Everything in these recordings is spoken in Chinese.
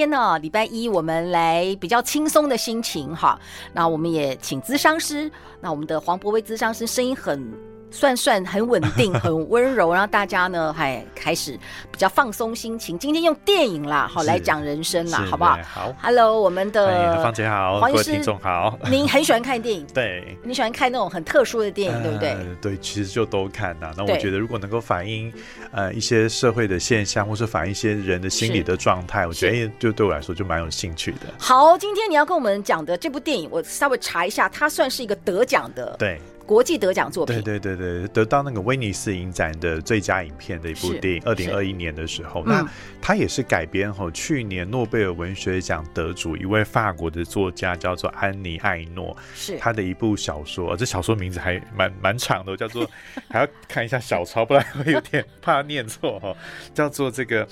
天呢，礼拜一，我们来比较轻松的心情哈。那我们也请咨商师，那我们的黄博威咨商师声音很。算算很稳定，很温柔，让大家呢还开始比较放松心情。今天用电影啦，好来讲人生啦，好不好？好，Hello，我们的方姐好，黄医师，各位听众好。您很喜欢看电影，对，你喜欢看那种很特殊的电影，呃、对不对？对，其实就都看呐。那我觉得，如果能够反映呃一些社会的现象，或是反映一些人的心理的状态，我觉得就对我来说就蛮有兴趣的。好，今天你要跟我们讲的这部电影，我稍微查一下，它算是一个得奖的，对。国际得奖作品，对对对对，得到那个威尼斯影展的最佳影片的一部电影，二零二一年的时候，那他也是改编后去年诺贝尔文学奖得主一位法国的作家叫做安妮艾诺，是他的一部小说，这小说名字还蛮蛮长的，叫做还要看一下小抄，不然会有点怕念错哈，叫做这个。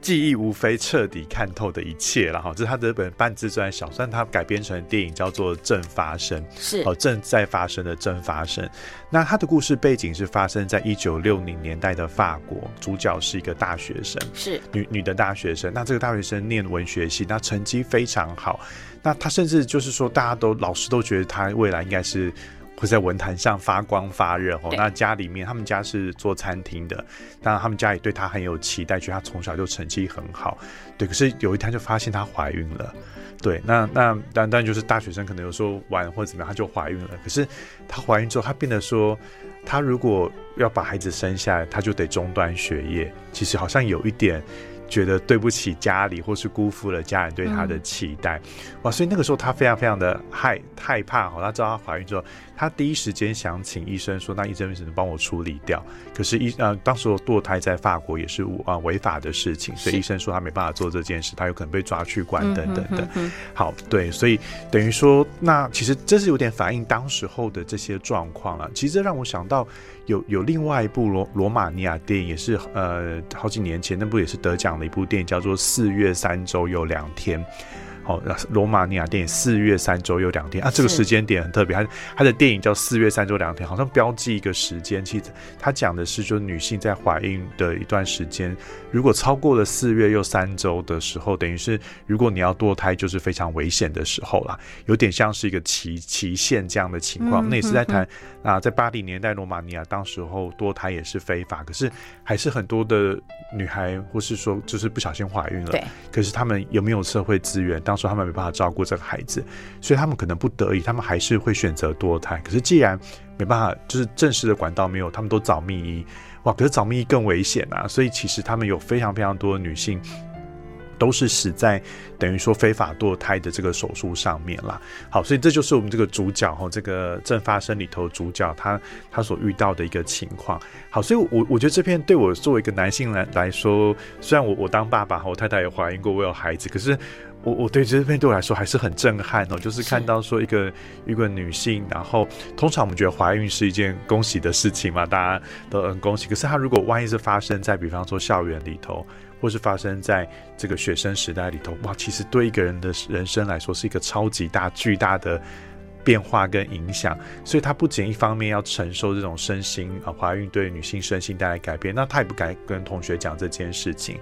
记忆无非彻底看透的一切了哈，这是他的本半自传小说，他改编成电影叫做《正发生》，是哦，正在发生的正发生。那他的故事背景是发生在一九六零年代的法国，主角是一个大学生，是女女的大学生。那这个大学生念文学系，那成绩非常好，那他甚至就是说，大家都老师都觉得他未来应该是。会在文坛上发光发热哦。那家里面，他们家是做餐厅的，当然他们家也对他很有期待，觉得他从小就成绩很好。对，可是有一天就发现她怀孕了。对，那那当然就是大学生可能有时候玩或者怎么样，她就怀孕了。可是她怀孕之后，她变得说，她如果要把孩子生下来，她就得中断学业。其实好像有一点。觉得对不起家里，或是辜负了家人对她的期待，嗯，哇！所以那个时候她非常非常的害害怕哈。她知道她怀孕之后，她第一时间想请医生说，那医生为什么帮我处理掉？可是医呃，当时堕胎在法国也是啊违法的事情，所以医生说他没办法做这件事，他有可能被抓去关等等的。好，对，所以等于说，那其实这是有点反映当时候的这些状况了。其实这让我想到。有有另外一部罗罗马尼亚电影，也是呃好几年前那部也是得奖的一部电影，叫做《四月三周有两天》。哦，罗马尼亚电影四月三周又两天啊，这个时间点很特别，它它的电影叫四月三周两天，好像标记一个时间。其实它讲的是，就是女性在怀孕的一段时间，如果超过了四月又三周的时候，等于是如果你要堕胎，就是非常危险的时候啦，有点像是一个期期限这样的情况。那也是在谈啊，在八零年代罗马尼亚当时候堕胎也是非法，可是还是很多的女孩或是说就是不小心怀孕了，对，可是他们有没有社会资源当？说他们没办法照顾这个孩子，所以他们可能不得已，他们还是会选择堕胎。可是既然没办法，就是正式的管道没有，他们都找秘医。哇，可是找秘医更危险啊！所以其实他们有非常非常多的女性。都是死在等于说非法堕胎的这个手术上面啦。好，所以这就是我们这个主角哈，这个正发生里头主角他他所遇到的一个情况。好，所以我我觉得这片对我作为一个男性来来说，虽然我我当爸爸，我太太也怀孕过，我有孩子，可是我我对这片对我来说还是很震撼哦。就是看到说一个一个女性，然后通常我们觉得怀孕是一件恭喜的事情嘛，大家都很恭喜。可是她如果万一是发生在比方说校园里头。或是发生在这个学生时代里头，哇，其实对一个人的人生来说是一个超级大、巨大的变化跟影响。所以，她不仅一方面要承受这种身心啊，怀孕对女性身心带来改变，那她也不敢跟同学讲这件事情。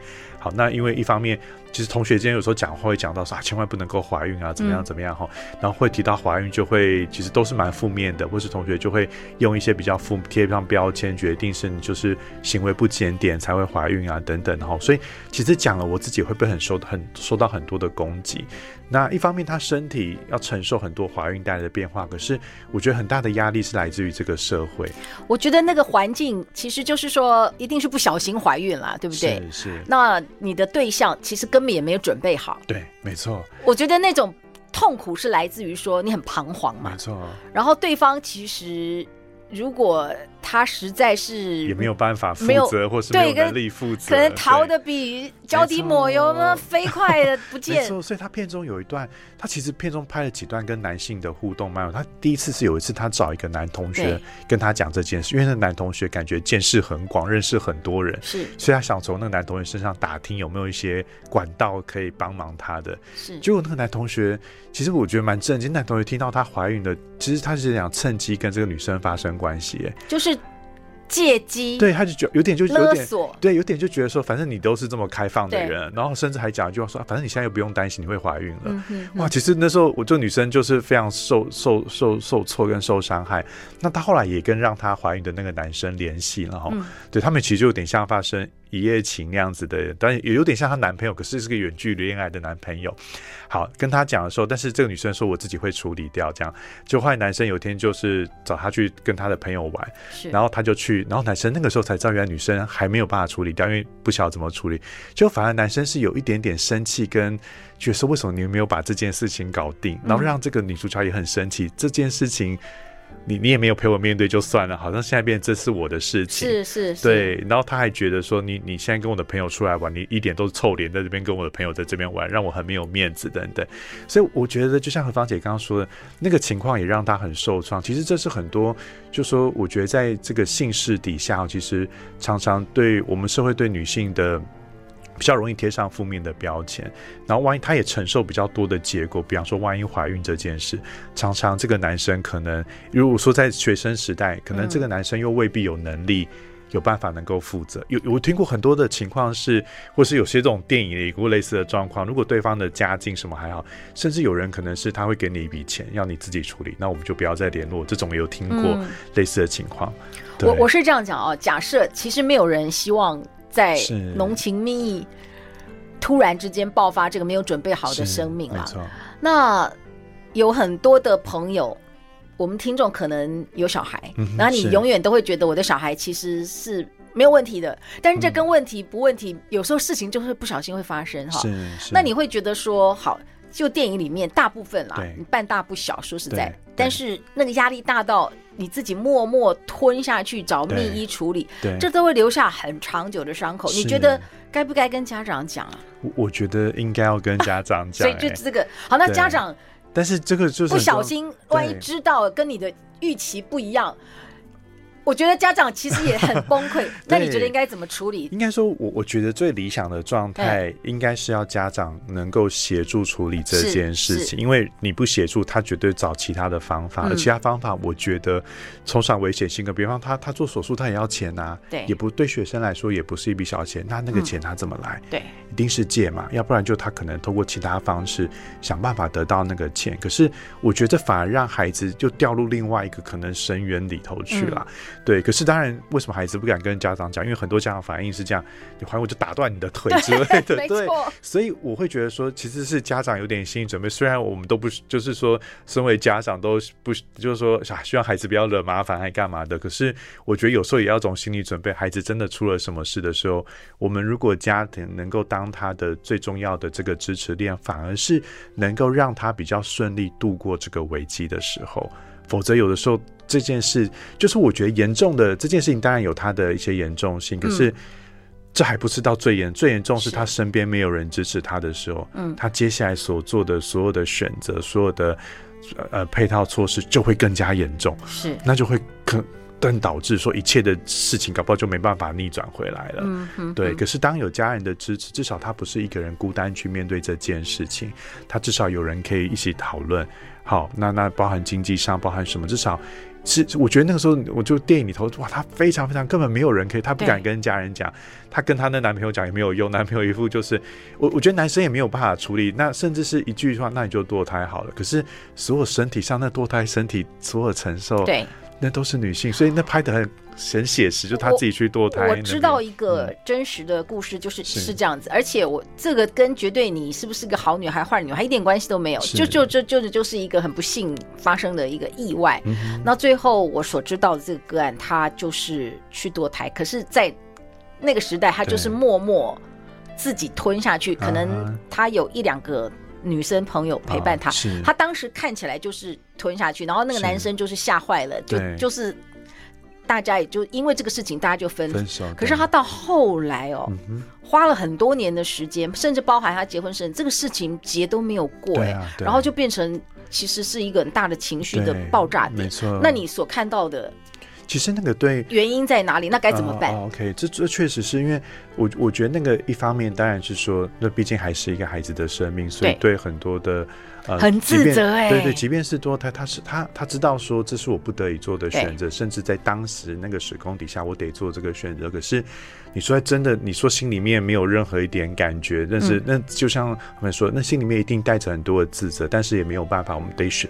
好，那因为一方面。其实同学间有时候讲话会讲到说啊，千万不能够怀孕啊，怎么样怎么样哈、嗯，然后会提到怀孕就会其实都是蛮负面的，或是同学就会用一些比较负贴上标签，决定是你就是行为不检点才会怀孕啊等等哈，所以其实讲了我自己会被很受很受到很多的攻击。那一方面他身体要承受很多怀孕带来的变化，可是我觉得很大的压力是来自于这个社会。我觉得那个环境其实就是说一定是不小心怀孕了，对不对？是是。那你的对象其实根本也没有准备好，对，没错。我觉得那种痛苦是来自于说你很彷徨嘛，没错。然后对方其实如果他实在是也没有办法负责，或是没有能力负责，可能逃得比脚底抹油那飞快的不见。所以他片中有一段，他其实片中拍了几段跟男性的互动蛮有。他第一次是有一次他找一个男同学跟他讲这件事，因为那男同学感觉见识很广，认识很多人，是，所以他想从那个男同学身上打听有没有一些管道可以帮忙他的。是，结果那个男同学其实我觉得蛮震惊，男同学听到他怀孕的，其实他是想趁机跟这个女生发生关系，哎，就是。借机，对，他就觉有点就有点对，有点就觉得说，反正你都是这么开放的人，然后甚至还讲一句话说，反正你现在又不用担心你会怀孕了。嗯嗯、哇，其实那时候我这女生就是非常受受受受挫跟受伤害。那她后来也跟让她怀孕的那个男生联系了哈，嗯、对他们其实就有点像发生。一夜情那样子的，但也有点像她男朋友，可是是个远距离恋爱的男朋友。好，跟她讲的时候，但是这个女生说我自己会处理掉，这样。就后来男生有一天就是找她去跟她的朋友玩，然后她就去，然后男生那个时候才知道，原来女生还没有办法处理掉，因为不晓得怎么处理。就反而男生是有一点点生气，跟觉得说为什么你没有把这件事情搞定，然后让这个女主角也很生气，这件事情。你你也没有陪我面对就算了，好像现在变成这是我的事情，是是是，对。然后他还觉得说你你现在跟我的朋友出来玩，你一点都是臭脸在这边跟我的朋友在这边玩，让我很没有面子等等。所以我觉得就像何芳姐刚刚说的那个情况，也让他很受创。其实这是很多，就说我觉得在这个姓氏底下，其实常常对我们社会对女性的。比较容易贴上负面的标签，然后万一他也承受比较多的结果，比方说万一怀孕这件事，常常这个男生可能，如果说在学生时代，可能这个男生又未必有能力、有办法能够负责。有我听过很多的情况是，或是有些这种电影里有过类似的状况，如果对方的家境什么还好，甚至有人可能是他会给你一笔钱，要你自己处理，那我们就不要再联络。这种也有听过类似的情况。我我是这样讲啊，假设其实没有人希望。在浓情蜜意突然之间爆发这个没有准备好的生命啊，那有很多的朋友，我们听众可能有小孩，然后你永远都会觉得我的小孩其实是没有问题的，但是这跟问题不问题，有时候事情就是不小心会发生哈。那你会觉得说好。就电影里面大部分啦，你半大不小，说实在，但是那个压力大到你自己默默吞下去找秘医处理，这都会留下很长久的伤口。你觉得该不该跟家长讲啊？我我觉得应该要跟家长讲。所以就这个好，那家长，但是这个就是不小心，万一知道跟你的预期不一样。我觉得家长其实也很崩溃，那你觉得应该怎么处理？应该说，我我觉得最理想的状态应该是要家长能够协助处理这件事情，因为你不协助，他绝对找其他的方法，而其他方法，我觉得充上危险性格。比方他他做手术，他也要钱呐，对，也不对学生来说也不是一笔小钱，那那个钱他怎么来？对，一定是借嘛，要不然就他可能通过其他方式想办法得到那个钱。可是我觉得反而让孩子就掉入另外一个可能深渊里头去了。对，可是当然，为什么孩子不敢跟家长讲？因为很多家长反应是这样：你怀我就打断你的腿之类的。对，对，所以我会觉得说，其实是家长有点心理准备。虽然我们都不就是说，身为家长都不就是说，希望孩子不要惹麻烦，还干嘛的？可是我觉得有时候也要种心理准备。孩子真的出了什么事的时候，我们如果家庭能够当他的最重要的这个支持链，反而是能够让他比较顺利度过这个危机的时候。否则，有的时候这件事就是我觉得严重的这件事情，当然有它的一些严重性。可是这还不是到最严，最严重是他身边没有人支持他的时候，嗯，他接下来所做的所有的选择，所有的呃配套措施就会更加严重，是，那就会更更导致说一切的事情搞不好就没办法逆转回来了。嗯嗯，对。可是当有家人的支持，至少他不是一个人孤单去面对这件事情，他至少有人可以一起讨论。好，那那包含经济上，包含什么？至少是我觉得那个时候，我就电影里头，哇，她非常非常根本没有人可以，她不敢跟家人讲，她跟她的男朋友讲也没有用，男朋友一副就是我，我觉得男生也没有办法处理，那甚至是一句话，那你就堕胎好了。可是所有身体上那堕胎身体所有承受，对。那都是女性，所以那拍的很很写实，就她自己去堕胎。我知道一个真实的故事，就是是这样子，而且我这个跟绝对你是不是个好女孩、坏女孩一点关系都没有，就就就就就是一个很不幸发生的一个意外。那最后我所知道的这个个案，她就是去堕胎，可是，在那个时代，她就是默默自己吞下去，可能她有一两个。女生朋友陪伴他，哦、他当时看起来就是吞下去，然后那个男生就是吓坏了，就就是大家也就因为这个事情，大家就分分手。可是他到后来哦，嗯、花了很多年的时间，甚至包含他结婚生这个事情结都没有过哎、啊，然后就变成其实是一个很大的情绪的爆炸点。没错，那你所看到的？其实那个对原因在哪里？那该怎么办？呃、OK，这这确实是因为我我觉得那个一方面当然是说，那毕竟还是一个孩子的生命，所以对很多的呃很自责哎，对对，即便是多他他是他他知道说这是我不得已做的选择，甚至在当时那个时空底下我得做这个选择。可是你说真的，你说心里面没有任何一点感觉，但是、嗯、那就像他们说，那心里面一定带着很多的自责，但是也没有办法，我们得选。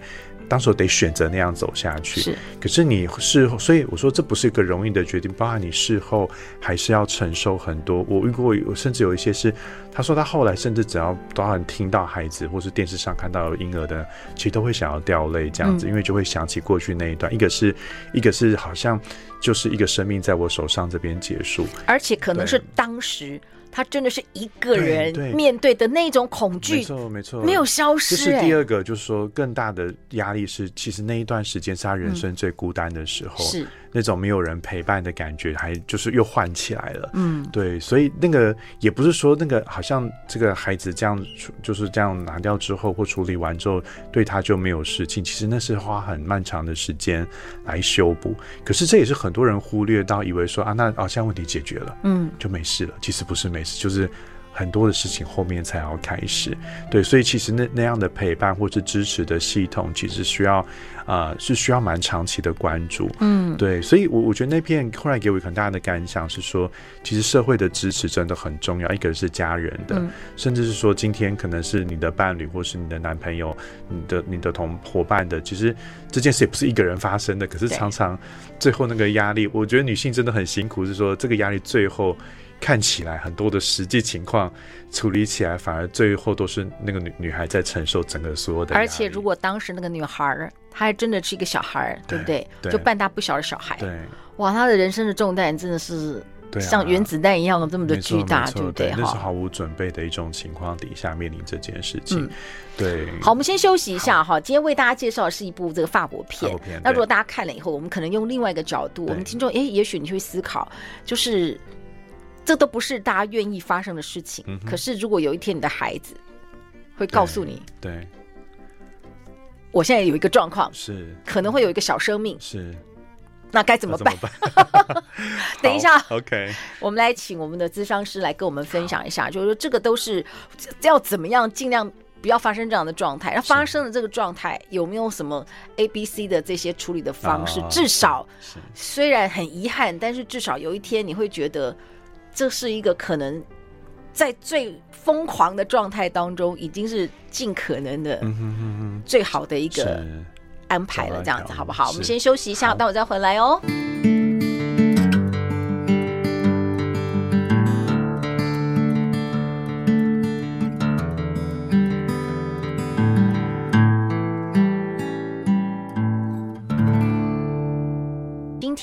当时得选择那样走下去，是。可是你事后，所以我说这不是一个容易的决定，包含你事后还是要承受很多。我遇过，我甚至有一些是，他说他后来甚至只要包含听到孩子或是电视上看到婴儿的，其实都会想要掉泪这样子，嗯，因为就会想起过去那一段。一个是，一个是好像就是一个生命在我手上这边结束，而且可能是当时。他真的是一个人面对的那种恐惧，没错没错，没有消失。这是第二个，就是说更大的压力是，其实那一段时间是他人生最孤单的时候。是。那种没有人陪伴的感觉，还就是又换起来了。嗯，对，所以那个也不是说那个好像这个孩子这样就是这样拿掉之后或处理完之后，对他就没有事情。其实那是花很漫长的时间来修补。可是这也是很多人忽略到，以为说啊，那啊现在问题解决了，嗯，就没事了。其实不是没事，就是。很多的事情后面才要开始，对，所以其实那那样的陪伴或是支持的系统，其实需要，呃，是需要蛮长期的关注，嗯，对，所以我我觉得那片后来给我很大的感想是说，其实社会的支持真的很重要，一个是家人的，嗯、甚至是说今天可能是你的伴侣或是你的男朋友、你的你的同伙伴的，其实这件事也不是一个人发生的，可是常常最后那个压力，我觉得女性真的很辛苦，是说这个压力最后。看起来很多的实际情况处理起来，反而最后都是那个女女孩在承受整个所有的。而且，如果当时那个女孩她还真的是一个小孩，对不对？对，就半大不小的小孩。对，哇，她的人生的重担真的是像原子弹一样的这么的巨大，对不对？那是毫无准备的一种情况底下面临这件事情。嗯、对。好，我们先休息一下哈。今天为大家介绍的是一部这个法国片。法国片。那如果大家看了以后，我们可能用另外一个角度，我们听众哎，也许你会思考，就是。这都不是大家愿意发生的事情。嗯、可是，如果有一天你的孩子会告诉你，对，对我现在有一个状况，是可能会有一个小生命，是，那该怎么办？么 等一下，OK，我们来请我们的咨商师来跟我们分享一下，就是说这个都是要怎么样尽量不要发生这样的状态。那发生的这个状态有没有什么 A、B、C 的这些处理的方式？哦、至少虽然很遗憾，但是至少有一天你会觉得。这是一个可能在最疯狂的状态当中，已经是尽可能的最好的一个安排了，这样子好不好？我们先休息一下，待会再回来哦。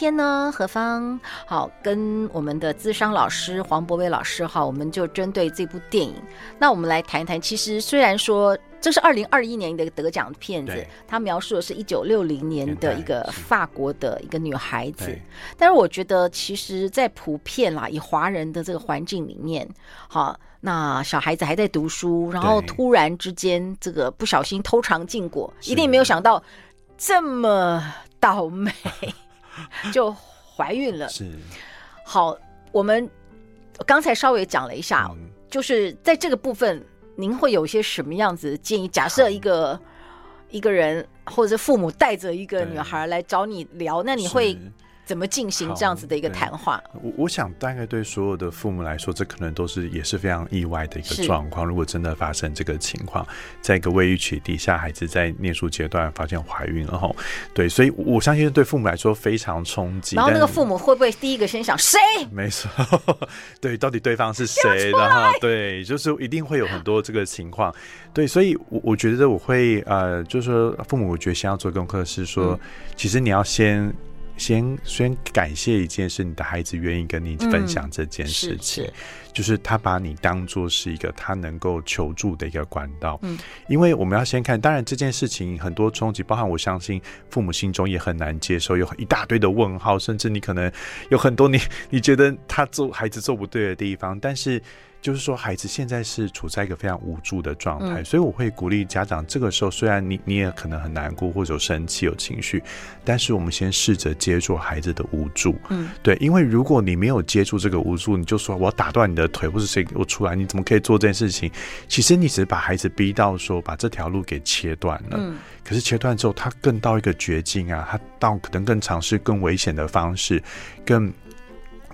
天呢，何方好跟我们的资商老师黄博伟老师哈，我们就针对这部电影，那我们来谈一谈。其实虽然说这是二零二一年的得奖的片子，它描述的是一九六零年的一个法国的一个女孩子，但是我觉得其实，在普遍啦，以华人的这个环境里面，好，那小孩子还在读书，然后突然之间这个不小心偷尝禁果，一定没有想到这么倒霉。就怀孕了，是好。我们刚才稍微讲了一下，嗯，就是在这个部分，您会有一些什么样子的建议？假设一个一个人或者是父母带着一个女孩来找你聊，那你会？怎么进行这样子的一个谈话？我我想大概对所有的父母来说，这可能都是也是非常意外的一个状况。如果真的发生这个情况，在一个卫浴池底下，孩子在念书阶段发现怀孕了后，对，所以我相信对父母来说非常冲击。然后那个父母会不会第一个先想谁？没错，对，到底对方是谁？然后对，就是一定会有很多这个情况。对，所以我我觉得我会呃，就是说父母，我觉得先要做功课是说，嗯、其实你要先。先先感谢一件事，你的孩子愿意跟你分享这件事情，嗯、就是他把你当做是一个他能够求助的一个管道。嗯，因为我们要先看，当然这件事情很多冲击，包含我相信父母心中也很难接受，有一大堆的问号，甚至你可能有很多你 你觉得他做孩子做不对的地方，但是。就是说，孩子现在是处在一个非常无助的状态，嗯、所以我会鼓励家长，这个时候虽然你你也可能很难过或者有生气有情绪，但是我们先试着接住孩子的无助。嗯，对，因为如果你没有接住这个无助，你就说我要打断你的腿，或是谁给我出来，你怎么可以做这件事情？其实你只是把孩子逼到说把这条路给切断了。嗯，可是切断之后，他更到一个绝境啊，他到可能更尝试更危险的方式，更。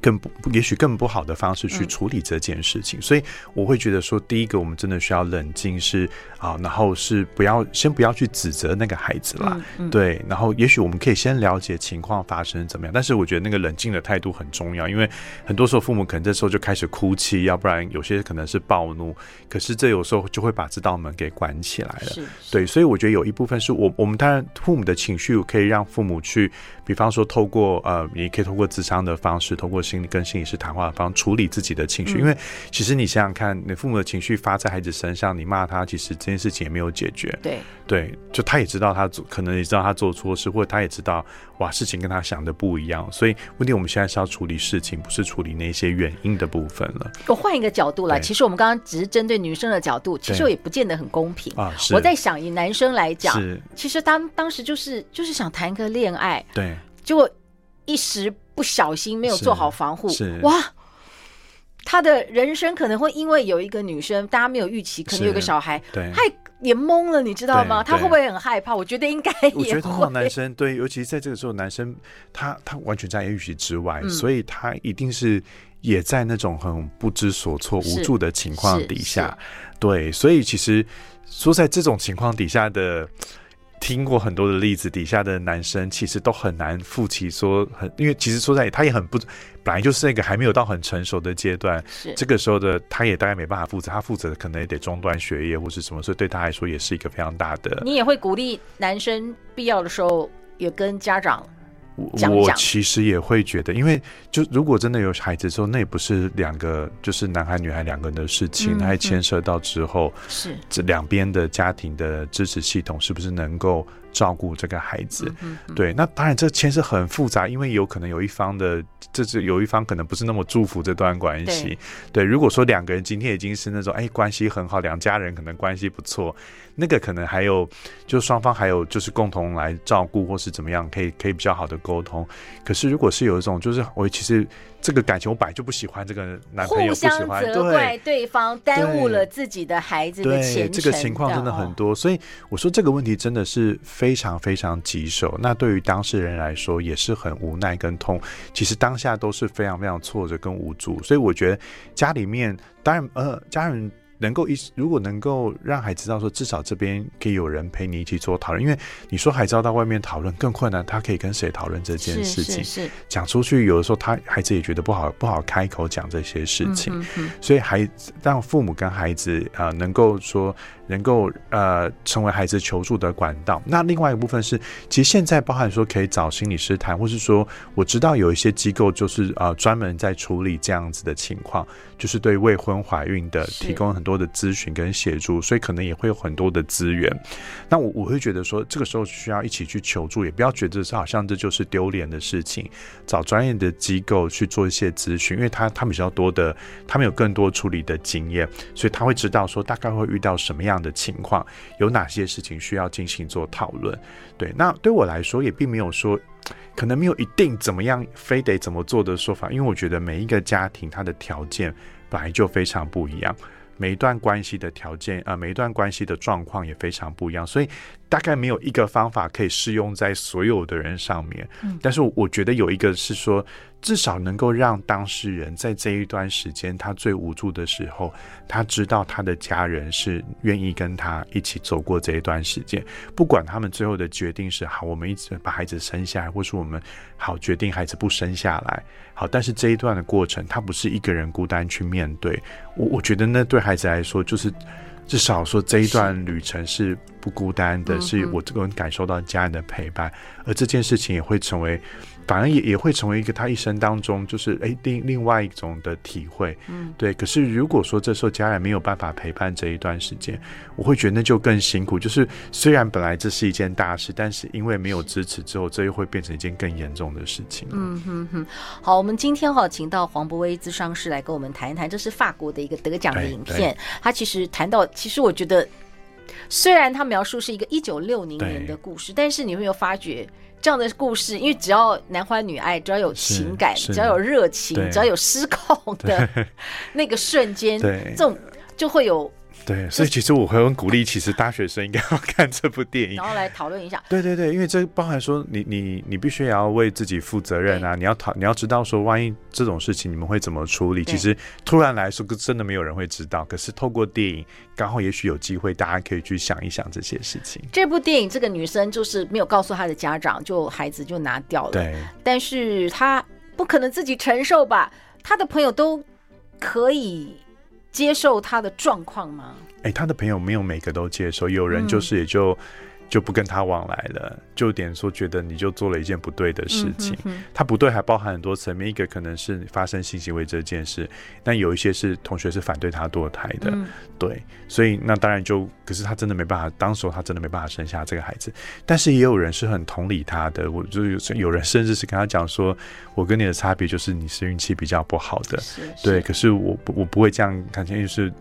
更不，也许更不好的方式去处理这件事情，嗯、所以我会觉得说，第一个我们真的需要冷静，是啊，然后是不要先不要去指责那个孩子啦，嗯嗯、对，然后也许我们可以先了解情况发生怎么样，但是我觉得那个冷静的态度很重要，因为很多时候父母可能这时候就开始哭泣，要不然有些可能是暴怒，可是这有时候就会把这道门给关起来了，对，所以我觉得有一部分是我我们当然父母的情绪可以让父母去。比方说，透过呃，你可以透过智商的方式，透过心理跟心理师谈话的方式处理自己的情绪。嗯、因为其实你想想看，你父母的情绪发在孩子身上，你骂他，其实这件事情也没有解决。对对，就他也知道他做，可能也知道他做错事，或者他也知道哇，事情跟他想的不一样。所以问题我们现在是要处理事情，不是处理那些原因的部分了。我换一个角度来，其实我们刚刚只是针对女生的角度，其实我也不见得很公平啊。我在想，以男生来讲，是其实当当时就是就是想谈个恋爱，对，结果。一时不小心没有做好防护，哇！他的人生可能会因为有一个女生，大家没有预期，可能有个小孩，对，他也懵了，你知道吗？他会不会很害怕？我觉得应该也。我觉得通常男生对，尤其是在这个时候，男生他他完全在预期之外，嗯、所以他一定是也在那种很不知所措、无助的情况底下。对，所以其实说在这种情况底下的。听过很多的例子，底下的男生其实都很难负起说很，因为其实说在他也很不，本来就是那个还没有到很成熟的阶段，是这个时候的他也大概没办法负责，他负责的可能也得中断学业或是什么，所以对他来说也是一个非常大的。你也会鼓励男生必要的时候也跟家长。我其实也会觉得，因为就如果真的有孩子之后，那也不是两个，就是男孩女孩两个人的事情，还牵涉到之后是。这两边的家庭的支持系统是不是能够照顾这个孩子？对，那当然这牵涉很复杂，因为有可能有一方的，这是有一方可能不是那么祝福这段关系。对，如果说两个人今天已经是那种哎关系很好，两家人可能关系不错。那个可能还有，就双方还有就是共同来照顾或是怎么样，可以可以比较好的沟通。可是如果是有一种，就是我其实这个感情我本来就不喜欢这个男朋友，不喜欢，互相责怪对方，耽误了自己的孩子的前程。这个情况真的很多，所以我说这个问题真的是非非常非常棘手。那对于当事人来说也是很无奈跟痛，其实当下都是非常非常挫折跟无助。所以我觉得家里面当然呃家人。能够一如果能够让孩子知道说，至少这边可以有人陪你一起做讨论，因为你说孩子要到外面讨论更困难，他可以跟谁讨论这件事情？是，是，是讲出去，有的时候他孩子也觉得不好不好开口讲这些事情，嗯、哼哼所以孩子让父母跟孩子啊、呃、能够说。能够呃成为孩子求助的管道。那另外一个部分是，其实现在包含说可以找心理师谈，或是说我知道有一些机构就是呃专门在处理这样子的情况，就是对未婚怀孕的提供很多的咨询跟协助，所以可能也会有很多的资源。那我我会觉得说，这个时候需要一起去求助，也不要觉得是好像这就是丢脸的事情，找专业的机构去做一些咨询，因为他他们比较多的，他们有更多处理的经验，所以他会知道说大概会遇到什么样的情况，有哪些事情需要进行做讨论？对，那对我来说也并没有说，可能没有一定怎么样，非得怎么做的说法，因为我觉得每一个家庭它的条件本来就非常不一样，每一段关系的条件啊、呃，每一段关系的状况也非常不一样，所以大概没有一个方法可以适用在所有的人上面。嗯，但是我觉得有一个是说。至少能够让当事人在这一段时间，他最无助的时候，他知道他的家人是愿意跟他一起走过这一段时间。不管他们最后的决定是好，我们一直把孩子生下来，或是我们好决定孩子不生下来，好，但是这一段的过程，他不是一个人孤单去面对。我我觉得那对孩子来说，就是至少说这一段旅程是不孤单的，是，是我这个人感受到家人的陪伴，而这件事情也会成为。反而也也会成为一个他一生当中就是哎另另外一种的体会，嗯，对。可是如果说这时候家人没有办法陪伴这一段时间，我会觉得那就更辛苦。就是虽然本来这是一件大事，但是因为没有支持之后，这又会变成一件更严重的事情。嗯哼哼。好，我们今天哈请到黄博威咨商师来跟我们谈一谈，这是法国的一个得奖的影片。他其实谈到，其实我觉得。虽然他描述是一个一九六零年的故事，但是你有没有发觉这样的故事，因为只要男欢女爱，只要有情感，只要有热情，只要有失控的那个瞬间，这种就会有。对，所以其实我会很鼓励，其实大学生应该要 看这部电影，然后来讨论一下。对对对，因为这包含说你你你必须也要为自己负责任啊！你要讨你要知道说，万一这种事情你们会怎么处理？其实突然来说，真的没有人会知道。可是透过电影，刚好也许有机会，大家可以去想一想这些事情。这部电影，这个女生就是没有告诉她的家长，就孩子就拿掉了。对，但是她不可能自己承受吧？她的朋友都可以。接受他的状况吗？哎、欸，他的朋友没有每个都接受，有人就是也就。嗯就不跟他往来了，就点说觉得你就做了一件不对的事情。嗯、哼哼他不对还包含很多层面，一个可能是发生性行为这件事，但有一些是同学是反对他堕胎的，嗯、对，所以那当然就，可是他真的没办法，当时候他真的没办法生下这个孩子。但是也有人是很同理他的，我就有有人甚至是跟他讲说，我跟你的差别就是你是运气比较不好的，是是对，可是我不我不会这样感情，就是。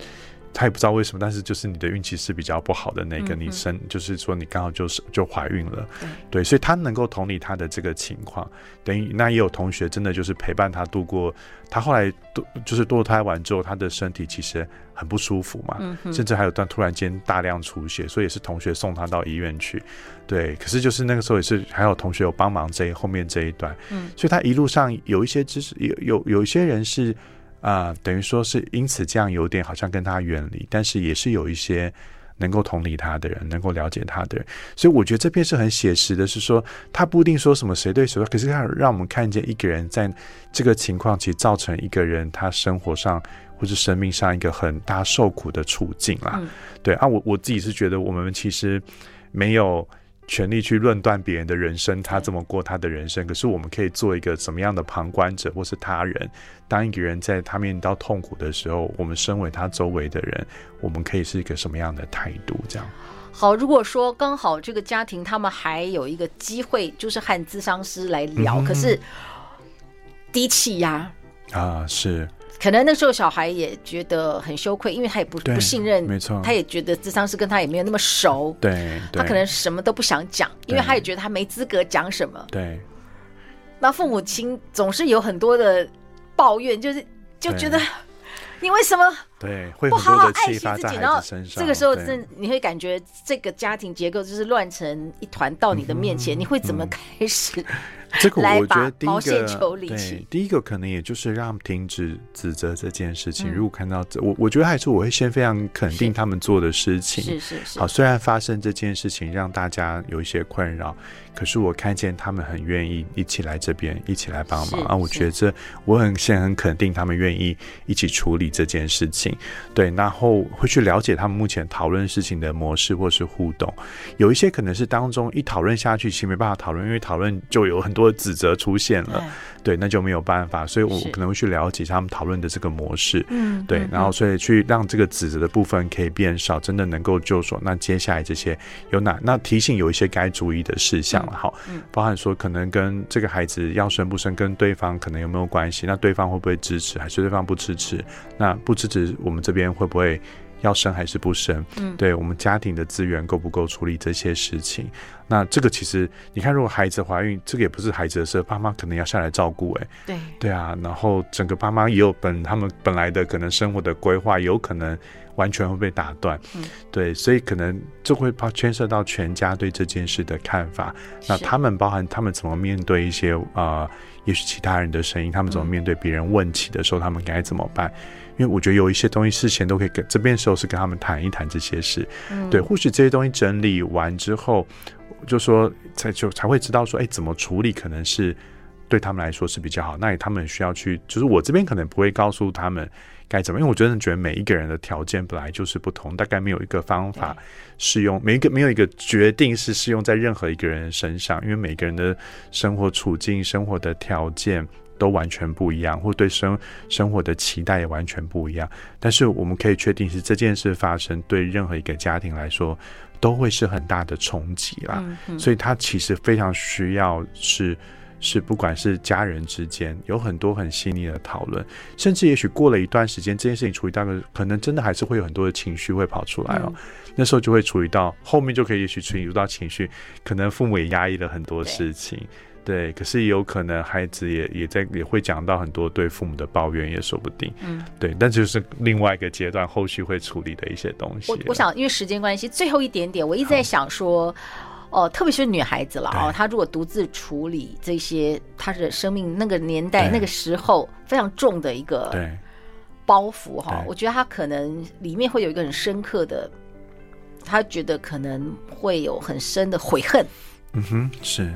他也不知道为什么，但是就是你的运气是比较不好的那个，你生就是说你刚好就是就怀孕了，对，所以他能够同理他的这个情况，等于那也有同学真的就是陪伴他度过，他后来堕就是堕胎完之后，他的身体其实很不舒服嘛，甚至还有段突然间大量出血，所以也是同学送他到医院去，对，可是就是那个时候也是还有同学有帮忙这一后面这一段，所以他一路上有一些知识，有有有一些人是。啊、呃，等于说是因此这样有点好像跟他远离，但是也是有一些能够同理他的人，能够了解他的人，所以我觉得这篇是很写实的，是说他不一定说什么谁对谁错，可是他让我们看见一个人在这个情况，其实造成一个人他生活上或是生命上一个很大受苦的处境啦。嗯、对啊，我我自己是觉得我们其实没有。权力去论断别人的人生，他怎么过他的人生。可是我们可以做一个什么样的旁观者，或是他人？当一个人在他面临到痛苦的时候，我们身为他周围的人，我们可以是一个什么样的态度？这样。好，如果说刚好这个家庭他们还有一个机会，就是和咨商师来聊，嗯、可是低气压啊，是。可能那时候小孩也觉得很羞愧，因为他也不不信任，没错，他也觉得智商师跟他也没有那么熟，对，他可能什么都不想讲，因为他也觉得他没资格讲什么，对。那父母亲总是有很多的抱怨，就是就觉得你为什么对会不好好爱惜自己，然后这个时候是你会感觉这个家庭结构就是乱成一团到你的面前，你会怎么开始？这个我觉得第一个，对，第一个可能也就是让停止指责这件事情。如果看到这，我我觉得还是我会先非常肯定他们做的事情。是是是。好，虽然发生这件事情让大家有一些困扰，可是我看见他们很愿意一起来这边，一起来帮忙啊！我觉得这我很先很肯定他们愿意一起处理这件事情。对，然后会去了解他们目前讨论事情的模式或是互动。有一些可能是当中一讨论下去，其实没办法讨论，因为讨论就有很多。指责出现了，对，那就没有办法，所以我可能会去了解他们讨论的这个模式，嗯，对，然后所以去让这个指责的部分可以变少，真的能够就说，那接下来这些有哪那提醒有一些该注意的事项了，好，包含说可能跟这个孩子要生不生，跟对方可能有没有关系，那对方会不会支持，还是对方不支持？那不支持，我们这边会不会？要生还是不生？嗯，对我们家庭的资源够不够处理这些事情？那这个其实你看，如果孩子怀孕，这个也不是孩子的事，爸妈可能要下来照顾。哎，对对啊，然后整个爸妈也有本他们本来的可能生活的规划，有可能完全会被打断。嗯，对，所以可能就会怕牵涉到全家对这件事的看法。那他们包含他们怎么面对一些啊、呃，也许其他人的声音，他们怎么面对别人问起的时候，他们该怎么办？因为我觉得有一些东西事前都可以跟这边的时候是跟他们谈一谈这些事，嗯、对，或许这些东西整理完之后，就说才就才会知道说，哎，怎么处理可能是对他们来说是比较好。那他们需要去，就是我这边可能不会告诉他们该怎么？因为我真的觉得每一个人的条件本来就是不同，大概没有一个方法适用，每一个没有一个决定是适用在任何一个人身上，因为每个人的生活处境、生活的条件都完全不一样，或对生生活的期待也完全不一样。但是我们可以确定是这件事发生，对任何一个家庭来说都会是很大的冲击啦。所以他其实非常需要是。是，不管是家人之间有很多很细腻的讨论，甚至也许过了一段时间，这件事情处理到个，可能真的还是会有很多的情绪会跑出来哦。嗯、那时候就会处理到后面就可以，也许处理到情绪，可能父母也压抑了很多事情，对，可是也有可能孩子也也在也会讲到很多对父母的抱怨，也说不定。嗯，对。但就是另外一个阶段，后续会处理的一些东西。我我想，因为时间关系，最后一点点，我一直在想说。哦，特别是女孩子了哦，她如果独自处理这些，她的生命那个年代那个时候非常重的一个包袱哈，我觉得她可能里面会有一个很深刻的，她觉得可能会有很深的悔恨，嗯哼，是，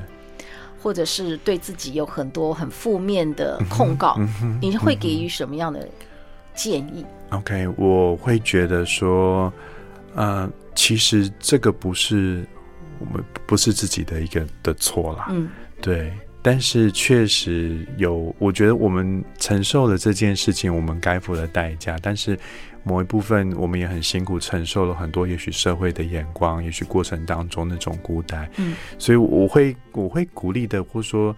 或者是对自己有很多很负面的控告，你会给予什么样的建议？OK，我会觉得说，呃，其实这个不是。我们不是自己的一个的错啦，嗯，对，但是确实有，我觉得我们承受了这件事情，我们该付的代价，但是某一部分我们也很辛苦，承受了很多，也许社会的眼光，也许过程当中那种孤单，嗯，所以我会我会鼓励的，或者说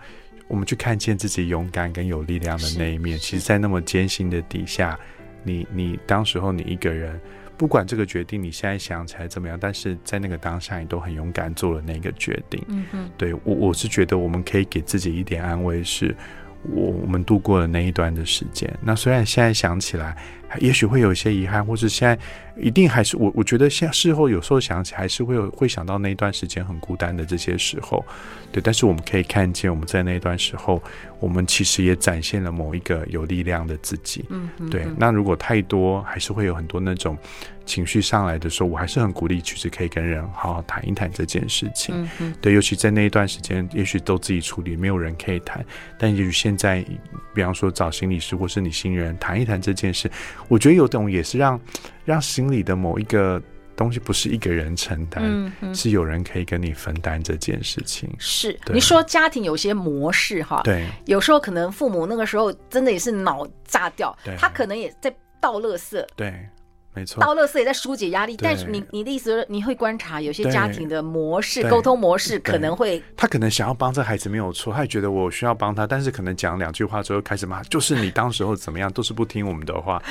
我们去看见自己勇敢跟有力量的那一面，其实，在那么艰辛的底下，你你当时候你一个人。不管这个决定你现在想起来怎么样，但是在那个当下你都很勇敢做了那个决定。嗯哼，对，我我是觉得我们可以给自己一点安慰，是我我们度过了那一段的时间。那虽然现在想起来，也许会有一些遗憾，或是现在一定还是我我觉得现在事后有时候想起还是会有会想到那一段时间很孤单的这些时候。对，但是我们可以看见我们在那一段时候，我们其实也展现了某一个有力量的自己。嗯，对。那如果太多，还是会有很多那种情绪上来的时候，我还是很鼓励，其实可以跟人好好谈一谈这件事情。嗯，对，尤其在那一段时间，也许都自己处理，没有人可以谈。但也许现在，比方说找心理师或是你信任谈一谈这件事，我觉得有种也是让让心里的某一个。东西不是一个人承担，是有人可以跟你分担这件事情。是你说家庭有些模式哈，对，有时候可能父母那个时候真的也是脑炸掉，他可能也在倒垃圾，对，没错，到乐色也在疏解压力。但是你你的意思是你会观察有些家庭的模式，沟通模式可能会，他可能想要帮这孩子没有错，他也觉得我需要帮他，但是可能讲两句话之后开始骂，就是你当时候怎么样，都是不听我们的话，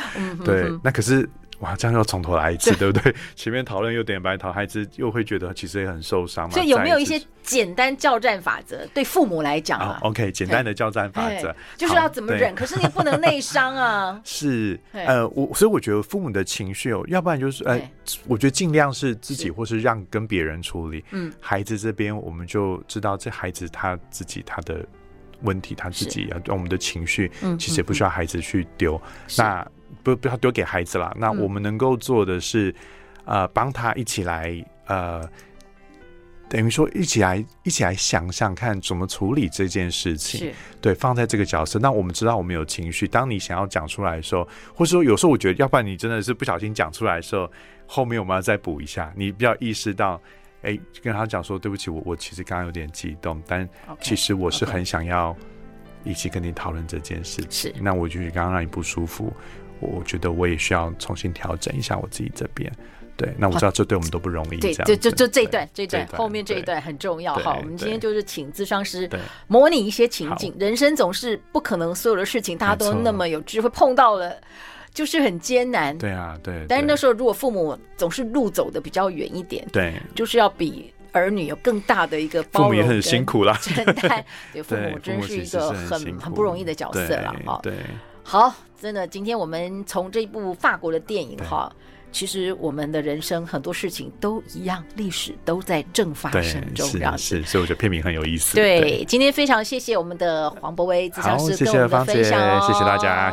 对，那可是。哇，这样又从头来一次，对，不对？前面讨论又点白桃，孩子又会觉得其实也很受伤嘛。所以有没有一些简单教战法则？对父母来讲啊、oh,，OK，简单的教战法则就是要怎么忍，可是你不能内伤啊。是，呃，我所以我觉得父母的情绪哦，要不然就是呃，我觉得尽量是自己或是让跟别人处理。嗯，孩子这边我们就知道，这孩子他自己他的问题，他自己要我们的情绪，其实也不需要孩子去丢。那不不要丢给孩子了。那我们能够做的是，嗯、呃，帮他一起来，呃，等于说一起来一起来想想看怎么处理这件事情。对，放在这个角色。那我们知道我们有情绪，当你想要讲出来的时候，或者说有时候我觉得，要不然你真的是不小心讲出来的时候，后面我们要再补一下。你比较意识到，哎、欸，跟他讲说对不起，我我其实刚刚有点激动，但其实我是很想要一起跟你讨论这件事情。是，那我觉得刚刚让你不舒服。我觉得我也需要重新调整一下我自己这边，对，那我知道这对我们都不容易。对，就就就这一段，这一段后面这一段很重要哈。我们今天就是请咨商师模拟一些情景，人生总是不可能所有的事情大家都那么有智慧，碰到了就是很艰难。对啊，对。但是那时候如果父母总是路走的比较远一点，对，就是要比儿女有更大的一个包容，父母也很辛苦啦，承担。对，父母真是一个很很不容易的角色了哈。对。好，真的，今天我们从这部法国的电影哈，其实我们的人生很多事情都一样，历史都在正发生中，这样是，所以我觉得片名很有意思。对，对今天非常谢谢我们的黄博威咨商师跟我们的分享哦，谢谢大家。